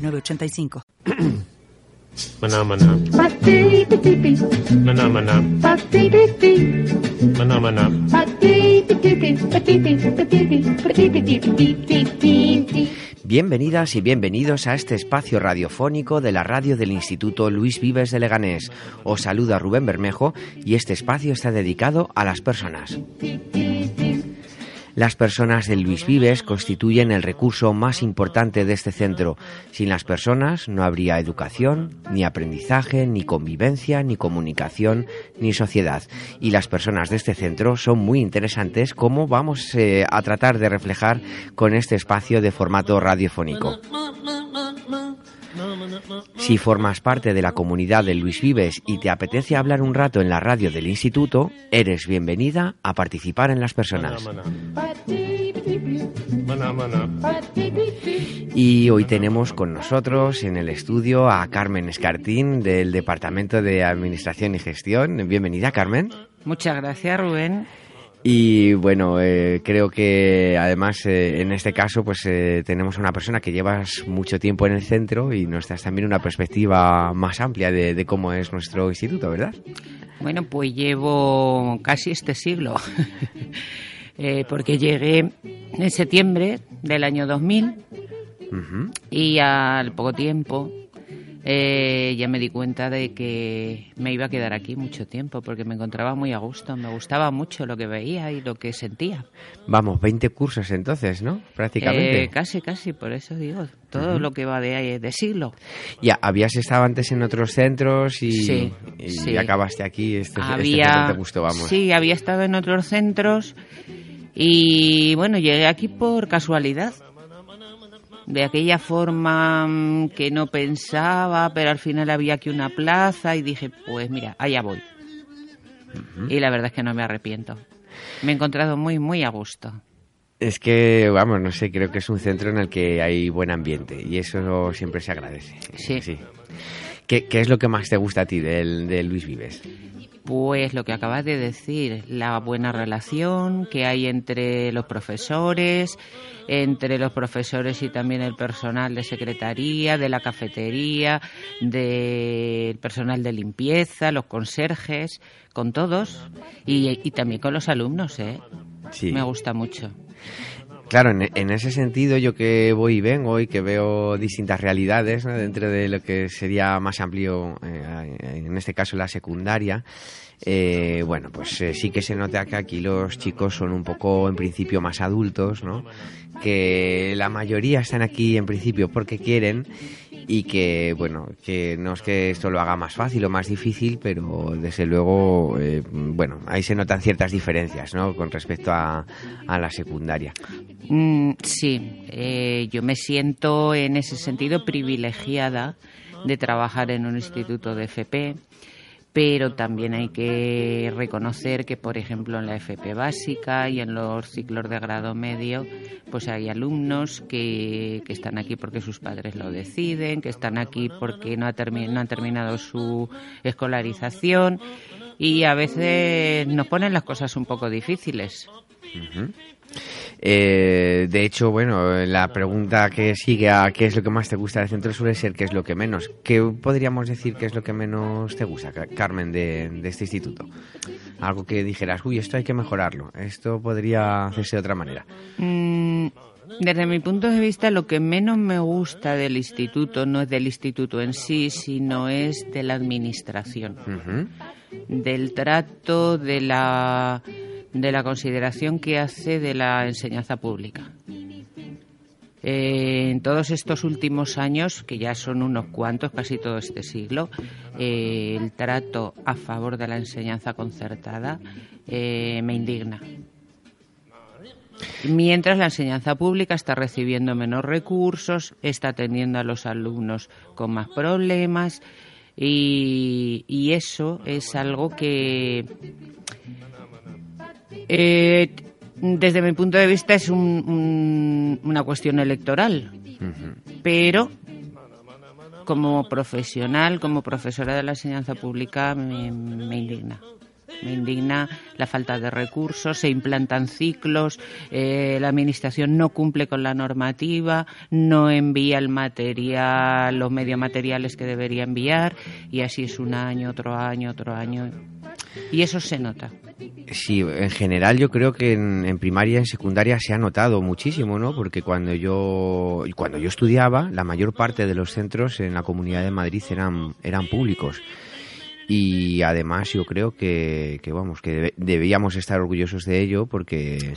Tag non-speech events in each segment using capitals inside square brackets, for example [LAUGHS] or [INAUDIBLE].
985. Maná, maná. Maná, maná. Maná, maná. Bienvenidas y bienvenidos a este espacio radiofónico de la radio del Instituto Luis Vives de Leganés. Os saluda Rubén Bermejo y este espacio está dedicado a las personas. Las personas de Luis Vives constituyen el recurso más importante de este centro. Sin las personas no habría educación, ni aprendizaje, ni convivencia, ni comunicación, ni sociedad. Y las personas de este centro son muy interesantes como vamos eh, a tratar de reflejar con este espacio de formato radiofónico. Si formas parte de la comunidad de Luis Vives y te apetece hablar un rato en la radio del instituto, eres bienvenida a participar en las personas. Y hoy tenemos con nosotros en el estudio a Carmen Escartín del Departamento de Administración y Gestión. Bienvenida, Carmen. Muchas gracias, Rubén. Y bueno, eh, creo que además eh, en este caso pues eh, tenemos una persona que llevas mucho tiempo en el centro y nos das también una perspectiva más amplia de, de cómo es nuestro instituto, ¿verdad? Bueno, pues llevo casi este siglo, [LAUGHS] porque llegué en septiembre del año 2000 y al poco tiempo eh, ya me di cuenta de que me iba a quedar aquí mucho tiempo porque me encontraba muy a gusto, me gustaba mucho lo que veía y lo que sentía. Vamos, 20 cursos entonces, ¿no? Prácticamente. Eh, casi, casi, por eso digo, todo lo que va de, de siglo. Ya, habías estado antes en otros centros y, sí, y acabaste aquí, este, este había, te gustó, vamos. Sí, había estado en otros centros y bueno, llegué aquí por casualidad de aquella forma mm, que no pensaba, pero al final había aquí una plaza y dije, pues mira, allá voy. Y la verdad es que no me arrepiento. Me he encontrado muy, muy a gusto. Es que, vamos, no sé, creo que es un centro en el que hay buen ambiente y eso siempre se agradece. Sí. sí. ¿Qué, qué es lo que más te gusta a ti del, de Luis Vives? Pues lo que acabas de decir, la buena relación que hay entre los profesores, entre los profesores y también el personal de secretaría, de la cafetería, del personal de limpieza, los conserjes, con todos y, también con los alumnos, ¿eh? Sí. Me gusta mucho. Claro, en, ese sentido yo que voy y vengo y que veo distintas realidades dentro de lo que sería más amplio, eh, en este caso la secundaria, eh, bueno, pues eh, sí que se nota que aquí los chicos son un poco en principio más adultos, ¿no? Que la mayoría están aquí en principio porque quieren y que, bueno, que no es que esto lo haga más fácil o más difícil, pero desde luego, eh, bueno, ahí se notan ciertas diferencias, ¿no? Con respecto a, a la secundaria. Mm, sí, eh, yo me siento en ese sentido privilegiada de trabajar en un instituto de FP pero también hay que reconocer que, por ejemplo, en la FP básica y en los ciclos de grado medio, pues hay alumnos que, que están aquí porque sus padres lo deciden, que están aquí porque no, ha no han terminado su escolarización y a veces nos ponen las cosas un poco difíciles. Eh, de hecho, bueno, la pregunta que sigue a qué es lo que más te gusta del centro suele ser qué es lo que menos. ¿Qué podríamos decir qué es lo que menos te gusta, Carmen, de, este instituto? Algo que dijeras, uy, esto hay que mejorarlo, esto podría hacerse de otra manera. Mm, desde mi punto de vista, lo que menos me gusta del instituto no es del instituto en sí, sino es de la administración, del trato, de la de la consideración que hace de la enseñanza pública. Eh, en todos estos últimos años, que ya son unos cuantos, casi todo este siglo, eh, el trato a favor de la enseñanza concertada eh, me indigna. Mientras la enseñanza pública está recibiendo menos recursos, está atendiendo a los alumnos con más problemas y, eso es algo que eh, desde mi punto de vista es una cuestión electoral, pero como profesional, como profesora de la enseñanza pública, me indigna. Me indigna la falta de recursos, se implantan ciclos, eh, la Administración no cumple con la normativa, no envía el material, los medios materiales que debería enviar y así es un año, otro año, otro año. Y eso se nota. Sí, en general yo creo que en, primaria y en secundaria se ha notado muchísimo, ¿no? Porque cuando yo cuando yo estudiaba, la mayor parte de los centros en la Comunidad de Madrid eran eran públicos y además yo creo que, que vamos que debíamos estar orgullosos de ello porque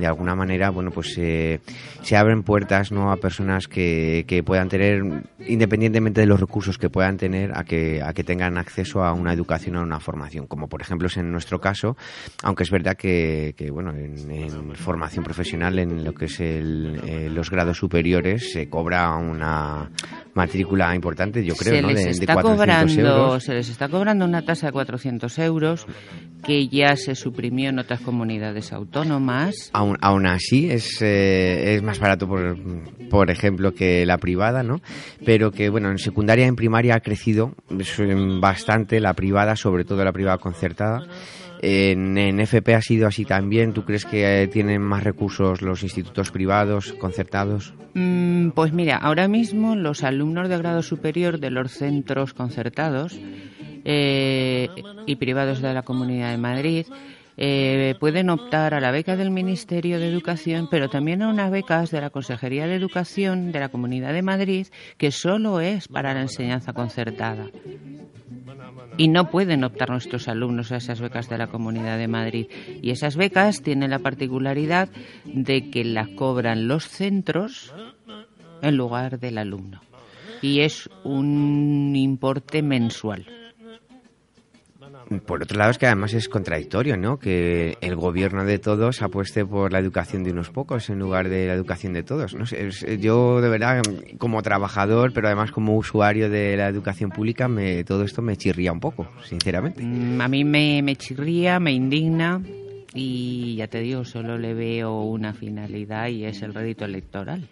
de alguna manera bueno pues se abren puertas no a personas que, que puedan tener independientemente de los recursos que puedan tener a que a que tengan acceso a una educación a una formación. Como por ejemplo es en nuestro caso aunque es verdad que, que bueno en, formación profesional en lo que es el, eh, los grados superiores se cobra una matrícula importante yo creo se ¿no? les de, está cobrando se les está cobrando una tasa de 400 euros que ya se suprimió en otras comunidades autónomas. Aún, aún así es, eh, es más barato, por, por ejemplo, que la privada, ¿no? Pero que, bueno, en secundaria y en primaria ha crecido bastante la privada, sobre todo la privada concertada. En, en, FP ha sido así también. ¿Tú crees que eh, tienen más recursos los institutos privados, concertados? Mm, pues mira, ahora mismo los alumnos de grado superior de los centros concertados eh, y privados de la Comunidad de Madrid eh, pueden optar a la beca del Ministerio de Educación, pero también a unas becas de la Consejería de Educación de la Comunidad de Madrid, que solo es para la enseñanza concertada. Y no pueden optar nuestros alumnos a esas becas de la Comunidad de Madrid. Y esas becas tienen la particularidad de que las cobran los centros en lugar del alumno. Y es un importe mensual. Por otro lado, es que además es contradictorio, ¿no? Que el gobierno de todos apueste por la educación de unos pocos en lugar de la educación de todos. No sé, yo de verdad, como trabajador, pero además como usuario de la educación pública, me, todo esto me chirría un poco, sinceramente. Mm, a mí me, me chirría, me indigna y ya te digo, solo le veo una finalidad y es el rédito electoral.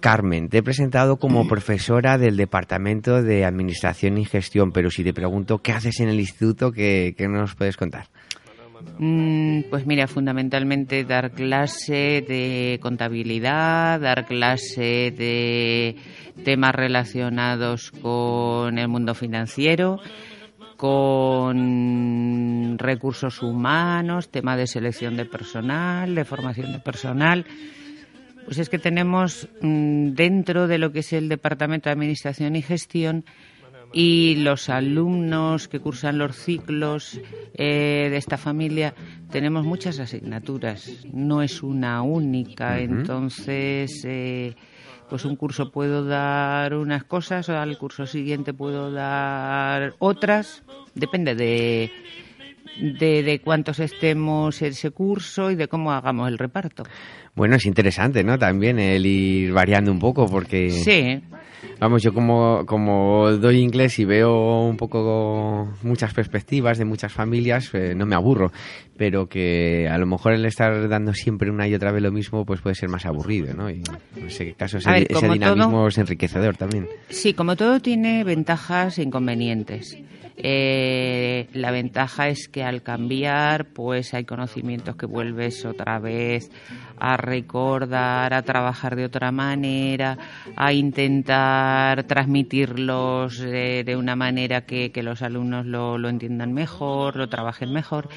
Carmen, te he presentado como profesora del Departamento de Administración y Gestión, pero si te pregunto qué haces en el instituto, ¿qué, nos puedes contar? Mm, pues mira, fundamentalmente dar clase de contabilidad, dar clase de temas relacionados con el mundo financiero, con recursos humanos, tema de selección de personal, de formación de personal. Pues es que tenemos mm, dentro de lo que es el Departamento de Administración y Gestión y los alumnos que cursan los ciclos eh, de esta familia tenemos muchas asignaturas, no es una única, entonces eh, pues un curso puedo dar unas cosas, o al curso siguiente puedo dar otras, depende de de, de cuántos estemos en ese curso y de cómo hagamos el reparto. Bueno, es interesante, ¿no? También el ir variando un poco porque... Sí. Vamos, yo como, como doy inglés y veo un poco muchas perspectivas de muchas familias, eh, no me aburro, pero que a lo mejor el estar dando siempre una y otra vez lo mismo, pues puede ser más aburrido, ¿no? Y en ese caso ese, dinamismo es enriquecedor también. Sí, como todo tiene ventajas e inconvenientes. Eh, la ventaja es que al cambiar, pues hay conocimientos que vuelves otra vez a recordar, a trabajar de otra manera, a intentar transmitirlos de una manera que, los alumnos lo, lo entiendan mejor, lo trabajen mejor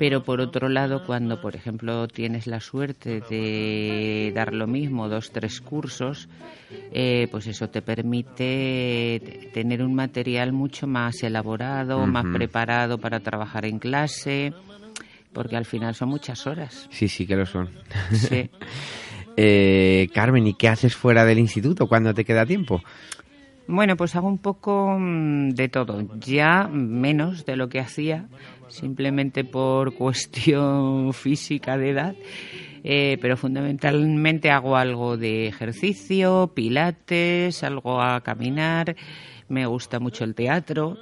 pero por otro lado, cuando, por ejemplo, tienes la suerte de dar lo mismo, dos, tres cursos, eh, pues eso te permite tener un material mucho más elaborado, más preparado para trabajar en clase, porque al final son muchas horas. Sí, sí que lo son. [LAUGHS] Eh, Carmen, ¿y qué haces fuera del instituto cuando te queda tiempo? Bueno, pues hago un poco mm, de todo, ya menos de lo que hacía, simplemente por [LAUGHS] cuestión física de edad, eh, pero fundamentalmente hago algo de ejercicio, pilates, algo a caminar, me gusta mucho el teatro,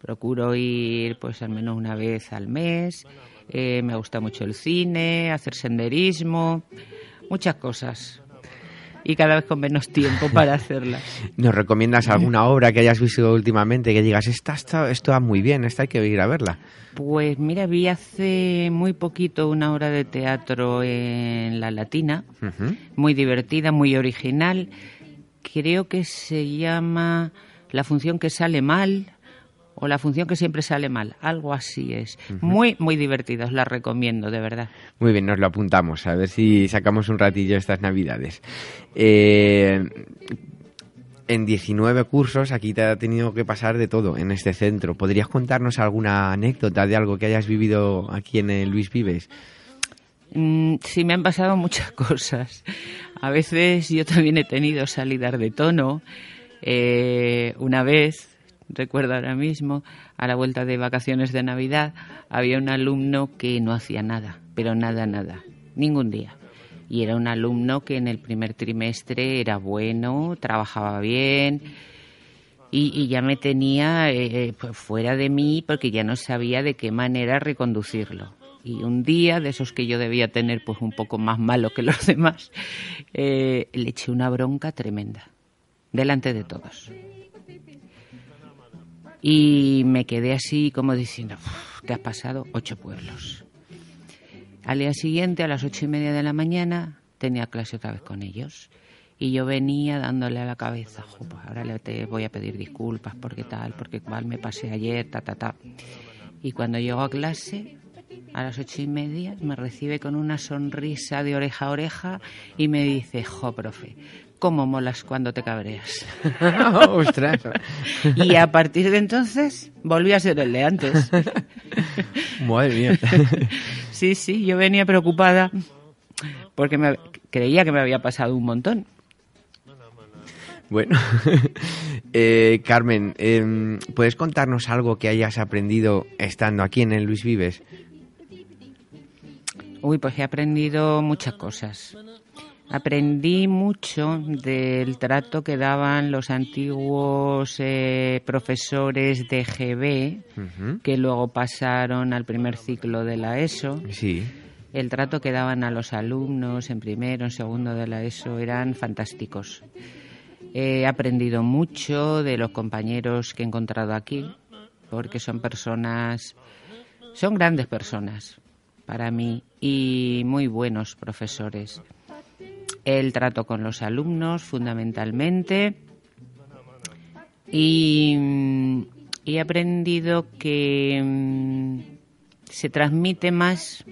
procuro ir pues al menos una vez al mes, eh, me gusta mucho el cine, hacer senderismo, muchas cosas y cada vez con menos tiempo [LAUGHS] para hacerlas. ¿Nos recomiendas alguna obra que hayas visto últimamente que digas, esta, esta, esto va muy bien, esta hay que ir a verla? Pues mira, vi hace muy poquito una obra de teatro en La Latina, muy divertida, muy original. Creo que se llama La función que sale mal o la función que siempre sale mal, algo así es. Muy, muy divertido, os la recomiendo, de verdad. Muy bien, nos lo apuntamos, a ver si sacamos un ratillo estas navidades. Eh, en 19 cursos aquí te ha tenido que pasar de todo en este centro. ¿Podrías contarnos alguna anécdota de algo que hayas vivido aquí en el Luis Vives? Mm, sí, me han pasado muchas [LAUGHS] cosas. A veces yo también he tenido salidas de tono. Eh, una vez recuerdo ahora mismo, a la vuelta de vacaciones de Navidad, había un alumno que no hacía nada, pero nada, nada, ningún día. Y era un alumno que en el primer trimestre era bueno, trabajaba bien y, ya me tenía eh, eh, pues fuera de mí porque ya no sabía de qué manera reconducirlo. Y un día, de esos que yo debía tener pues un poco más malo que los [LAUGHS] demás, eh, le eché una bronca tremenda, delante de todos. Y me quedé así como diciendo, te has pasado ocho pueblos. Al día siguiente, a las ocho y media de la mañana, tenía clase otra vez con ellos. Y yo venía dándole a la cabeza, pues ahora le te voy a pedir disculpas porque tal, porque mal me pasé ayer, ta, ta, ta. Y cuando llego a clase, a las ocho y media, me recibe con una sonrisa de oreja a oreja y me dice, jo, profe, cómo molas cuando te cabreas. [LAUGHS] Ostras. y a partir de entonces volví a ser el de antes. Madre mía. sí, sí, yo venía preocupada porque me, creía que me había pasado un montón. Bueno, [LAUGHS] eh, Carmen, em, ¿puedes contarnos algo que hayas aprendido estando aquí en el Luis Vives? Uy, pues he aprendido muchas cosas. Aprendí mucho del trato que daban los antiguos eh, profesores de GB, que luego pasaron al primer ciclo de la ESO. Sí. El trato que daban a los alumnos en primero, en segundo de la ESO eran fantásticos. He aprendido mucho de los compañeros que he encontrado aquí, porque son personas, son grandes personas para mí y muy buenos profesores el trato con los alumnos fundamentalmente. Y, he aprendido que mm, se transmite más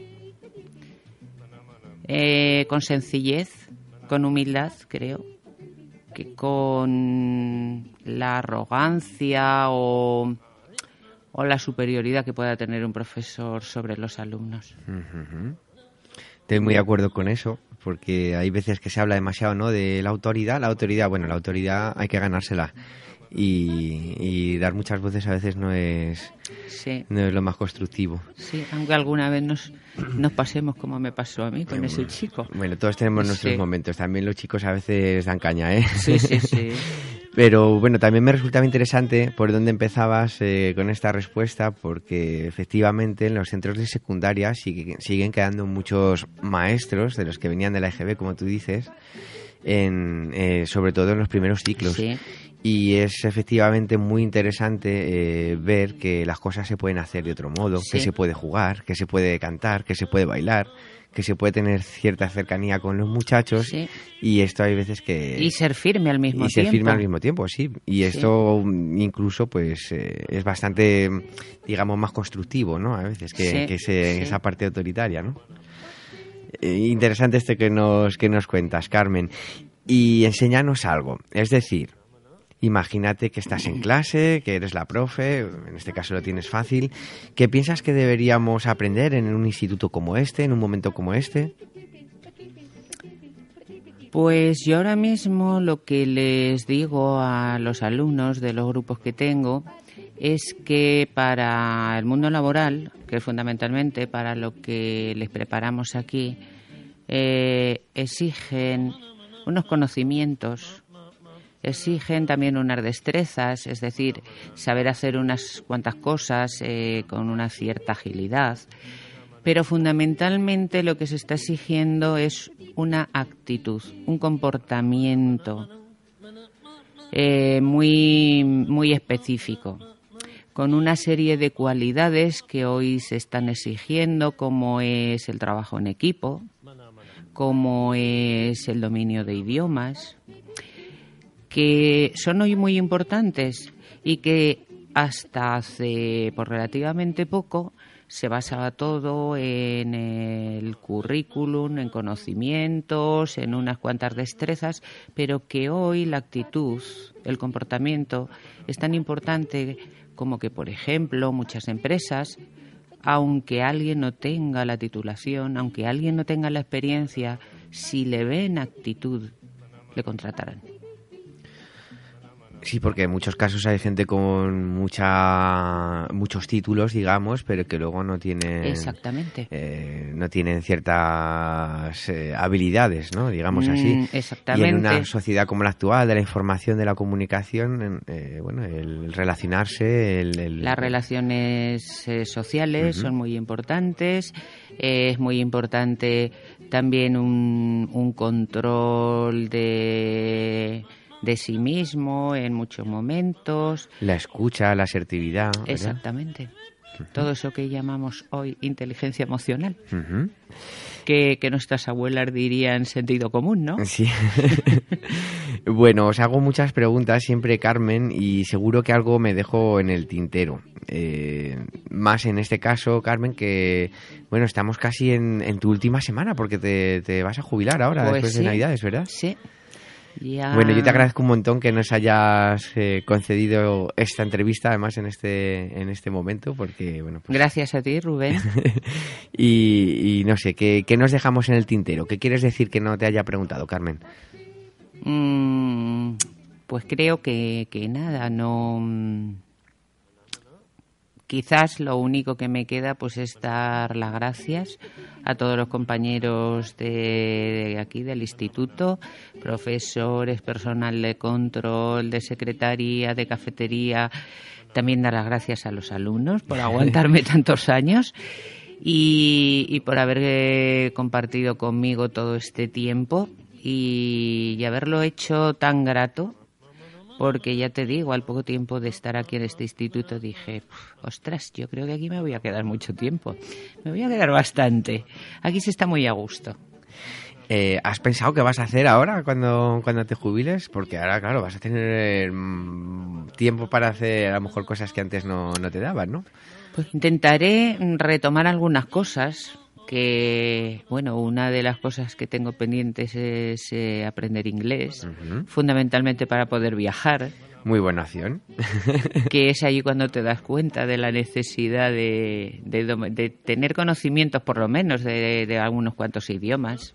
eh, con sencillez, con humildad, creo, que con la arrogancia o, o la superioridad que pueda tener un profesor sobre los alumnos. Estoy muy de acuerdo con eso porque hay veces que se habla demasiado ¿no? de la autoridad. La autoridad, bueno, la autoridad hay que ganársela. Y, dar muchas voces a veces no es, no es lo más constructivo. Sí, aunque alguna vez nos, nos pasemos como me pasó a mí con ese chico. Bueno, todos tenemos nuestros momentos. También los chicos a veces dan caña, ¿eh? Sí, sí, sí. [LAUGHS] Pero bueno, también me resultaba interesante por dónde empezabas eh, con esta respuesta, porque efectivamente en los centros de secundaria siguen quedando muchos maestros de los que venían de la EGB, como tú dices, en, eh, sobre todo en los primeros ciclos. Y es efectivamente muy interesante eh, ver que las cosas se pueden hacer de otro modo, que se puede jugar, que se puede cantar, que se puede bailar que se puede tener cierta cercanía con los muchachos y esto hay veces que y ser firme al mismo tiempo y ser firme al mismo tiempo sí. Y esto incluso pues eh, es bastante digamos más constructivo no a veces que, esa parte autoritaria no eh, interesante este que nos que nos cuentas Carmen. Y enséñanos algo. Es decir Imagínate que estás en clase, que eres la profe, en este caso lo tienes fácil. ¿Qué piensas que deberíamos aprender en un instituto como este, en un momento como este? Pues yo ahora mismo lo que les digo a los alumnos de los grupos que tengo es que para el mundo laboral, que es fundamentalmente para lo que les preparamos aquí, eh, exigen unos conocimientos, exigen también unas destrezas, es decir, saber hacer unas cuantas cosas eh, con una cierta agilidad. Pero fundamentalmente lo que se está exigiendo es una actitud, un comportamiento eh, muy, muy específico, con una serie de cualidades que hoy se están exigiendo, como es el trabajo en equipo, como es el dominio de idiomas, que son hoy muy importantes y que hasta hace por relativamente poco se basaba todo en el currículum, en conocimientos, en unas cuantas destrezas, pero que hoy la actitud, el comportamiento es tan importante como que, por ejemplo, muchas empresas, aunque alguien no tenga la titulación, aunque alguien no tenga la experiencia, si le ven actitud, le contratarán. Sí, porque en muchos casos hay gente con mucha, muchos títulos, digamos, pero que luego no tienen, exactamente, eh, no tienen ciertas eh, habilidades, ¿no? Digamos así. exactamente. Y en una sociedad como la actual, de la información, de la comunicación, eh, bueno, el relacionarse, el, las relaciones sociales son muy importantes. es muy importante también un, un control de de sí mismo en muchos momentos. La escucha, la asertividad. Exactamente. Todo eso que llamamos hoy inteligencia emocional. que, que, nuestras abuelas dirían sentido común, ¿no? Sí. [LAUGHS] bueno, os hago muchas preguntas siempre, Carmen, y seguro que algo me dejo en el tintero. Eh, más en este caso, Carmen, que, bueno, estamos casi en, en tu última semana porque te, te, vas a jubilar ahora, pues después de Navidades, ¿verdad? Sí. Bueno, yo te agradezco un montón que nos hayas eh, concedido esta entrevista, además en este en este momento, porque bueno. Pues Gracias a ti, Rubén. [LAUGHS] y, no sé, ¿qué, nos dejamos en el tintero? ¿Qué quieres decir que no te haya preguntado, Carmen? Mm, pues creo que, que nada, no quizás lo único que me queda pues es dar las gracias a todos los compañeros de, aquí del instituto, profesores, personal de control, de secretaría, de cafetería, también dar las gracias a los alumnos por aguantarme [LAUGHS] tantos años y, y por haber eh, compartido conmigo todo este tiempo y haberlo hecho tan grato porque ya te digo, al poco tiempo de estar aquí en este instituto dije, ostras, yo creo que aquí me voy a quedar mucho tiempo, me voy a quedar bastante, aquí se está muy a gusto. Eh, ¿Has pensado qué vas a hacer ahora cuando, cuando te jubiles? Porque ahora, claro, vas a tener mm, tiempo para hacer a lo mejor cosas que antes no, no te daban, ¿no? Pues intentaré retomar algunas cosas, que, bueno, una de las cosas que tengo pendientes es eh, aprender inglés, fundamentalmente para poder viajar. Muy buena opción. [LAUGHS] que es ahí cuando te das cuenta de la necesidad de, de, tener conocimientos, por lo menos, de, de algunos cuantos idiomas.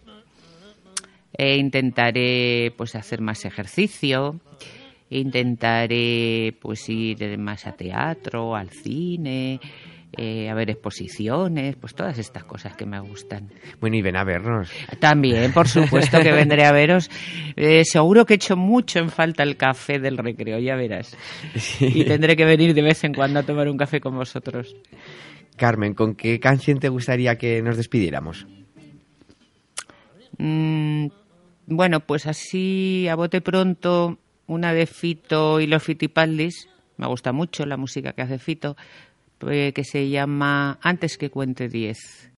E intentaré, pues, hacer más ejercicio. Intentaré, pues, ir más a teatro, al cine eh, a ver exposiciones, pues todas estas cosas que me gustan. Bueno, y ven a vernos. También, por supuesto que vendré a veros. Eh, seguro que he hecho mucho en falta el café del recreo, ya verás. Y tendré que venir de vez en cuando a tomar un café con vosotros. Carmen, ¿con qué canción te gustaría que nos despidiéramos? Mm, bueno, pues así a bote pronto, una de Fito y los Fitipaldis. Me gusta mucho la música que hace Fito. Eh, que se llama Antes que cuente 10.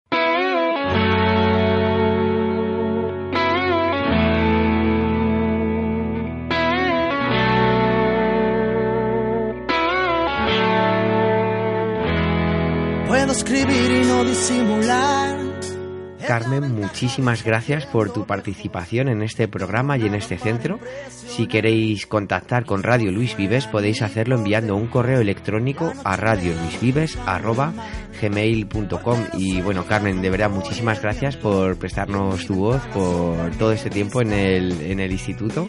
Puedo escribir y no disimular Carmen, muchísimas gracias por tu participación en este programa y en este centro. Si queréis contactar con Radio Luis Vives, podéis hacerlo enviando un correo electrónico a radioluisvives.gmail.com Y bueno, Carmen, de verdad, muchísimas gracias por prestarnos tu voz por todo este tiempo en el, en el instituto.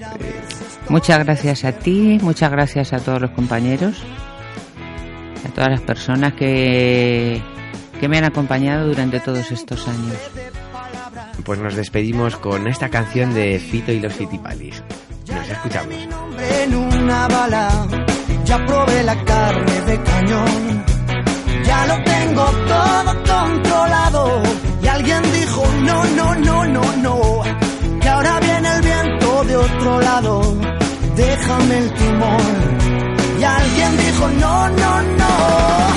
Muchas gracias a ti, muchas gracias a todos los compañeros, a todas las personas que que me han acompañado durante todos estos años. Pues nos despedimos con esta canción de Fito y los Fitipalis. Nos escuchamos. En una bala, ya probé la carne de cañón, ya lo tengo todo controlado. Y alguien dijo, no, no, no, no, no, que ahora viene el viento de otro lado, déjame el timón. Y alguien dijo, no, no, no.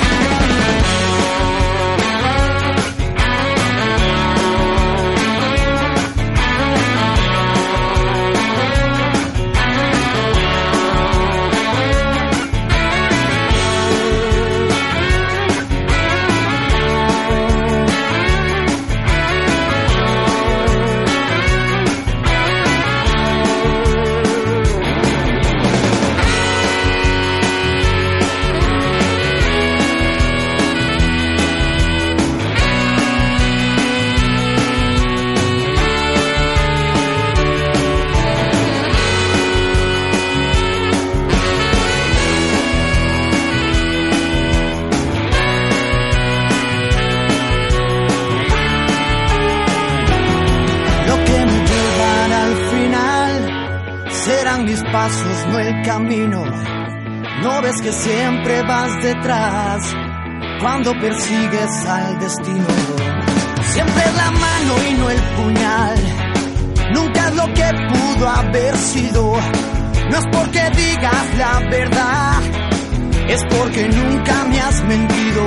Siempre vas detrás cuando persigues al destino. Siempre es la mano y no el puñal. Nunca es lo que pudo haber sido. No es porque digas la verdad, es porque nunca me has mentido.